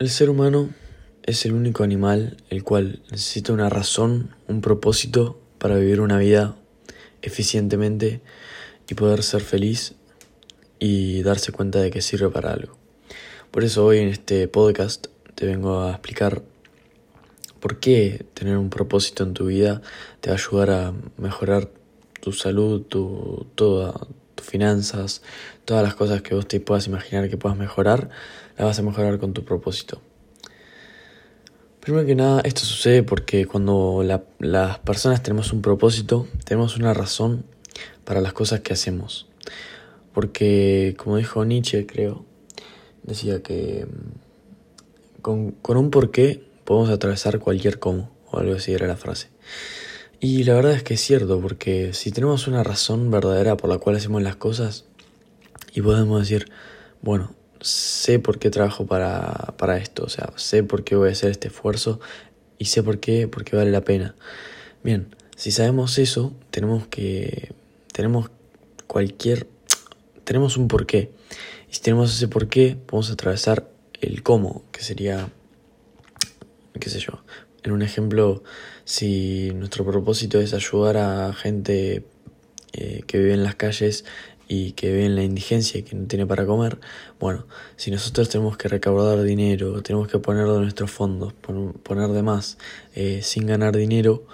El ser humano es el único animal el cual necesita una razón, un propósito para vivir una vida eficientemente y poder ser feliz y darse cuenta de que sirve para algo. Por eso hoy en este podcast te vengo a explicar por qué tener un propósito en tu vida te va a ayudar a mejorar tu salud, tu, toda, tus finanzas, todas las cosas que vos te puedas imaginar que puedas mejorar, las vas a mejorar con tu propósito. Primero que nada, esto sucede porque cuando las personas tenemos un propósito, tenemos una razón para las cosas que hacemos. Porque, como dijo Nietzsche, creo, decía que mm, con, con un porqué podemos atravesar cualquier cómo, o algo así era la frase. Y la verdad es que es cierto, porque si tenemos una razón verdadera por la cual hacemos las cosas, y podemos decir, bueno, sé por qué trabajo para, para esto, o sea, sé por qué voy a hacer este esfuerzo y sé por qué, por qué vale la pena. Bien, si sabemos eso, tenemos que, tenemos cualquier, tenemos un porqué. Y si tenemos ese porqué, podemos atravesar el cómo, que sería, qué sé yo, en un ejemplo, si nuestro propósito es ayudar a gente eh, que vive en las calles y que ve en la indigencia y que no tiene para comer, bueno, si nosotros tenemos que recaudar dinero, tenemos que poner de nuestros fondos, poner de más, eh, sin ganar dinero,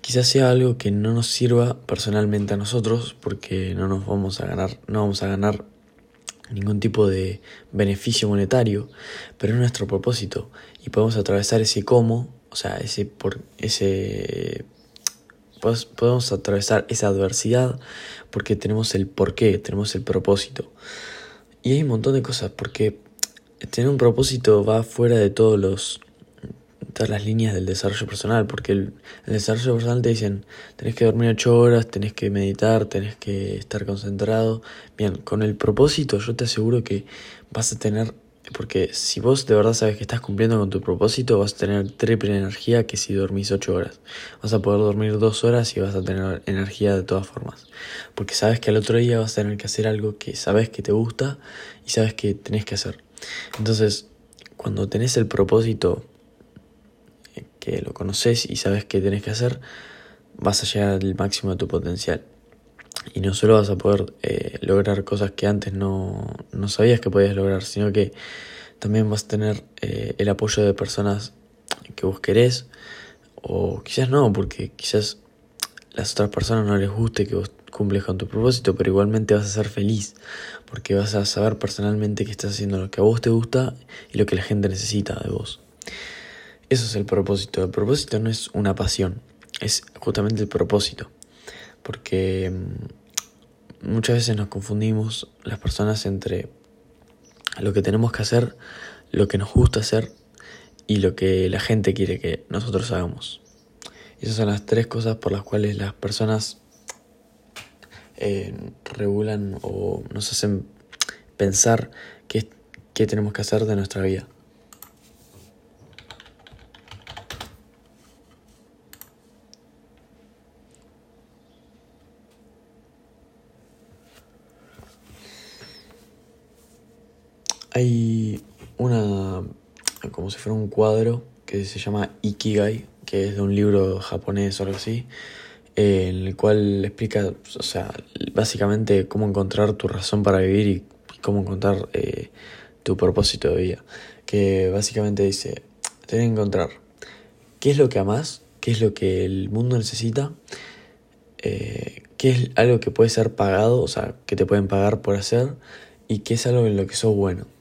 quizás sea algo que no nos sirva personalmente a nosotros porque no nos vamos a ganar, no vamos a ganar ningún tipo de beneficio monetario, pero es nuestro propósito y podemos atravesar ese cómo, o sea, ese por ese podemos atravesar esa adversidad porque tenemos el porqué, tenemos el propósito. Y hay un montón de cosas, porque tener un propósito va fuera de todos los todas las líneas del desarrollo personal, porque el, el, desarrollo personal te dicen, tenés que dormir ocho horas, tenés que meditar, tenés que estar concentrado. Bien, con el propósito yo te aseguro que vas a tener porque si vos de verdad sabes que estás cumpliendo con tu propósito, vas a tener triple energía que si dormís 8 horas. Vas a poder dormir 2 horas y vas a tener energía de todas formas. Porque sabes que al otro día vas a tener que hacer algo que sabes que te gusta y sabes que tenés que hacer. Entonces, cuando tenés el propósito eh, que lo conoces y sabes que tenés que hacer, vas a llegar al máximo de tu potencial y no solo vas a poder eh, lograr cosas que antes no, no, sabías que podías lograr, sino que también vas a tener eh, el apoyo de personas que vos querés, o quizás no, porque quizás las otras personas no les guste que vos cumples con tu propósito, pero igualmente vas a ser feliz, porque vas a saber personalmente que estás haciendo lo que a vos te gusta y lo que la gente necesita de vos. Eso es el propósito. El propósito no es una pasión, es justamente el propósito porque mm, muchas veces nos confundimos las personas entre lo que tenemos que hacer, lo que nos gusta hacer y lo que la gente quiere que nosotros hagamos. esas son las tres cosas por las cuales las personas eh, regulan o nos hacen pensar qué, qué tenemos que hacer de nuestra vida. Hay una, como si fuera un cuadro que se llama Ikigai, que es de un libro japonés o algo así, en el cual explica, o sea, básicamente cómo encontrar tu razón para vivir y cómo encontrar eh, tu propósito de vida. Que básicamente dice, tenés que encontrar qué es lo que amas, qué es lo que el mundo necesita, eh, qué es algo que puede ser pagado, o sea, que te pueden pagar por hacer, y qué es algo en lo que sos bueno.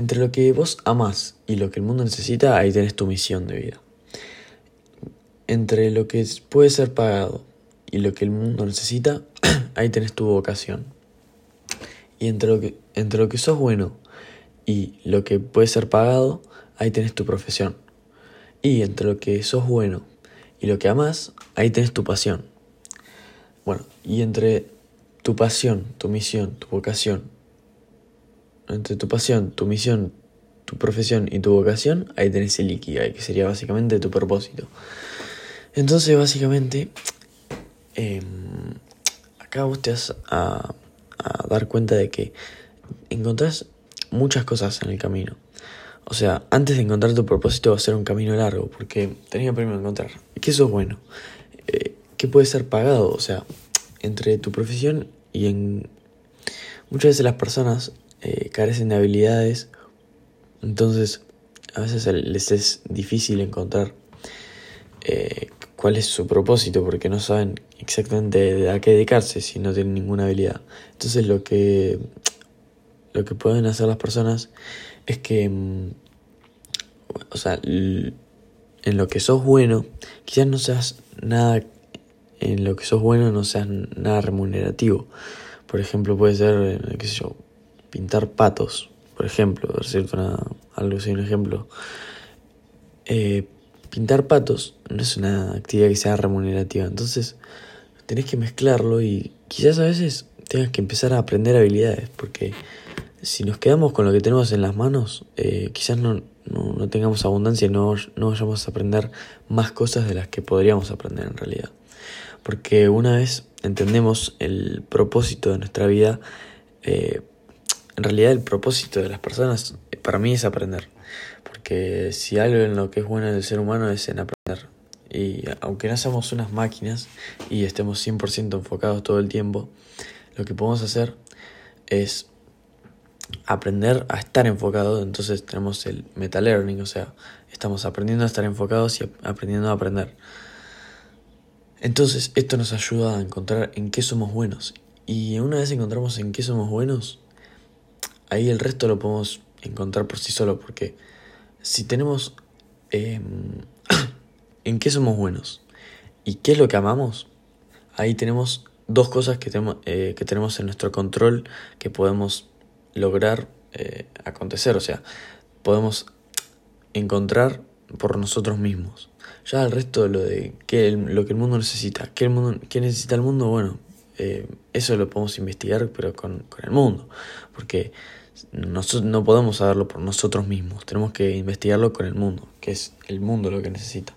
Entre lo que vos amás y lo que el mundo necesita, ahí tenés tu misión de vida. Entre lo que puede ser pagado y lo que el mundo necesita, ahí tenés tu vocación. Y entre lo que, entre lo que sos bueno y lo que puede ser pagado, ahí tenés tu profesión. Y entre lo que sos bueno y lo que amás, ahí tenés tu pasión. Bueno, y entre tu pasión, tu misión, tu vocación entre tu pasión, tu misión, tu profesión y tu vocación, ahí tenés el Ikigai, que sería básicamente tu propósito. Entonces, básicamente, em, acá vos te vas a, dar cuenta de que encontrás muchas cosas en el camino. O sea, antes de encontrar tu propósito va a ser un camino largo, porque que primero encontrar que eso es bueno, eh, que puede ser pagado, o sea, entre tu profesión y en... Muchas veces las personas eh, carecen de habilidades, entonces a veces les es difícil encontrar eh, cuál es su propósito porque no saben exactamente a qué dedicarse si no tienen ninguna habilidad. Entonces lo que lo que pueden hacer las personas es que mm, o sea, en lo que sos bueno, quizás no seas nada en lo que sos bueno no seas nada remunerativo. Por ejemplo, puede ser, eh, qué sé yo, pintar patos, por ejemplo, cierto una, algo así, un ejemplo. Eh, pintar patos no es una actividad que sea remunerativa, entonces tenés que mezclarlo y quizás a veces tengas que empezar a aprender habilidades, porque si nos quedamos con lo que tenemos en las manos, eh, quizás no, no, tengamos abundancia y no, no vayamos a aprender más cosas de las que podríamos aprender en realidad. Porque una vez entendemos el propósito de nuestra vida, eh, en realidad el propósito de las personas para mí es aprender. Porque si algo en lo que es bueno del ser humano es en aprender. Y aunque no seamos unas máquinas y estemos 100% enfocados todo el tiempo, lo que podemos hacer es aprender a estar enfocado. Entonces tenemos el meta learning, o sea, estamos aprendiendo a estar enfocados y aprendiendo a aprender. Entonces esto nos ayuda a encontrar en qué somos buenos. Y una vez encontramos en qué somos buenos, ahí el resto lo podemos encontrar por sí solo, porque si tenemos em, en qué somos buenos y qué es lo que amamos, ahí tenemos dos cosas que tenemos, eh, que tenemos en nuestro control que podemos lograr eh, acontecer, o sea, podemos encontrar por nosotros mismos. Ya el resto de lo de qué, lo que el mundo necesita, qué, el mundo, qué necesita el mundo, bueno, eh, eso lo podemos investigar, pero con, con el mundo, porque nosotros no podemos saberlo por nosotros mismos, tenemos que investigarlo con el mundo, que es el mundo lo que necesita.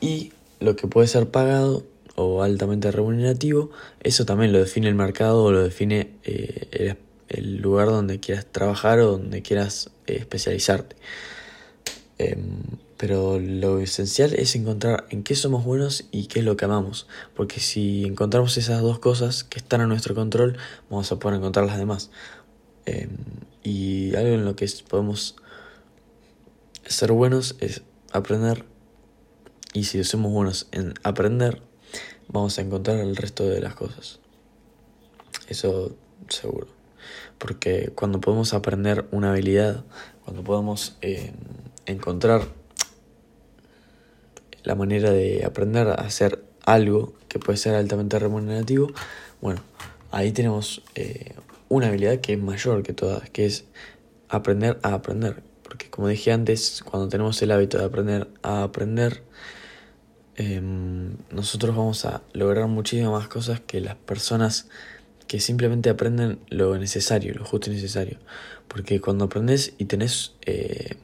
Y lo que puede ser pagado o altamente remunerativo, eso también lo define el mercado o lo define eh, el, el, lugar donde quieras trabajar o donde quieras eh, especializarte. Em, pero lo esencial es encontrar en qué somos buenos y qué es lo que amamos. Porque si encontramos esas dos cosas que están a nuestro control, vamos a poder encontrar las demás. Em, y algo en lo que podemos ser buenos es aprender. Y si somos buenos en aprender, vamos a encontrar el resto de las cosas. Eso seguro. Porque cuando podemos aprender una habilidad, cuando podemos em, encontrar la manera de aprender a hacer algo que puede ser altamente remunerativo, bueno, ahí tenemos eh, una habilidad que es mayor que todas, que es aprender a aprender. Porque como dije antes, cuando tenemos el hábito de aprender a aprender, em, nosotros vamos a lograr muchísimas más cosas que las personas que simplemente aprenden lo necesario, lo justo y necesario. Porque cuando aprendes y tenés eh,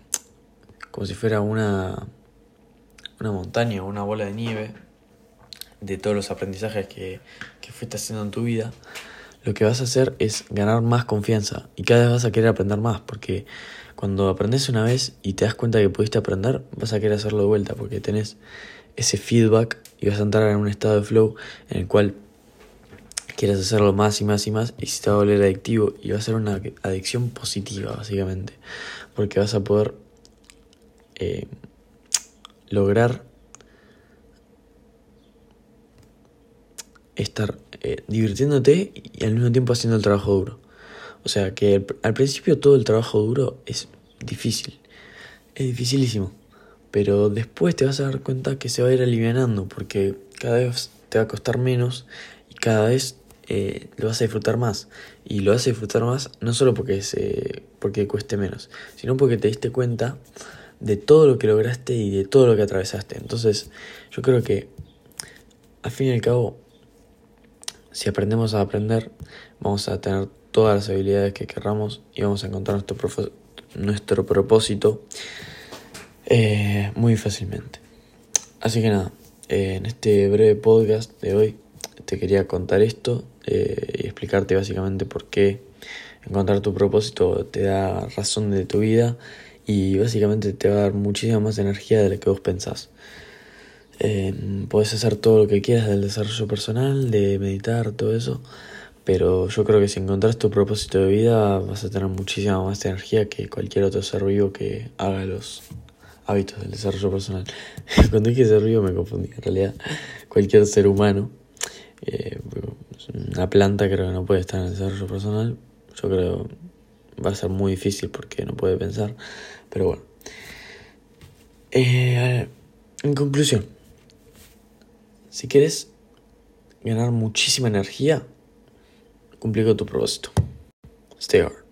como si fuera una, una montaña o una bola de nieve de todos los aprendizajes que, que fuiste haciendo en tu vida, lo que vas a hacer es ganar más confianza y cada vez vas a querer aprender más porque cuando aprendes una vez y te das cuenta que pudiste aprender, vas a querer hacerlo de vuelta porque tenés ese feedback y vas a entrar en un estado de flow en el cual quieres hacerlo más y más y más y se te va a volver adictivo y va a ser una adicción positiva básicamente porque vas a poder eh, lograr estar eh, divirtiéndote y al mismo tiempo haciendo el trabajo duro. O sea que al principio todo el trabajo duro es difícil, es dificilísimo, pero después te vas a dar cuenta que se va a ir alivianando porque cada vez te va a costar menos y cada vez eh, lo vas a disfrutar más. Y lo vas a disfrutar más no solo porque, se, porque cueste menos, sino porque te diste cuenta de todo lo que lograste y de todo lo que atravesaste. Entonces, yo creo que, al fin y al cabo, si aprendemos a aprender, vamos a tener todas las habilidades que querramos y vamos a encontrar nuestro, nuestro propósito eh, muy fácilmente. Así que nada, eh, en este breve podcast de hoy te quería contar esto eh, y explicarte básicamente por qué encontrar tu propósito te da razón de tu vida y básicamente te va a dar muchísima más energía de la que vos pensás. Eh, puedes hacer todo lo que quieras del desarrollo personal, de meditar, todo eso, pero yo creo que si encontrás tu propósito de vida vas a tener muchísima más energía que cualquier otro ser vivo que haga los hábitos del desarrollo personal. Cuando dije ser vivo me confundí, en realidad cualquier ser humano, eh, una planta creo que no puede estar en el desarrollo personal, yo creo va a ser muy difícil porque no puede pensar, pero bueno. Eh, en conclusión, si quieres ganar muchísima energía, Cumplir con tu propósito. Stay hard.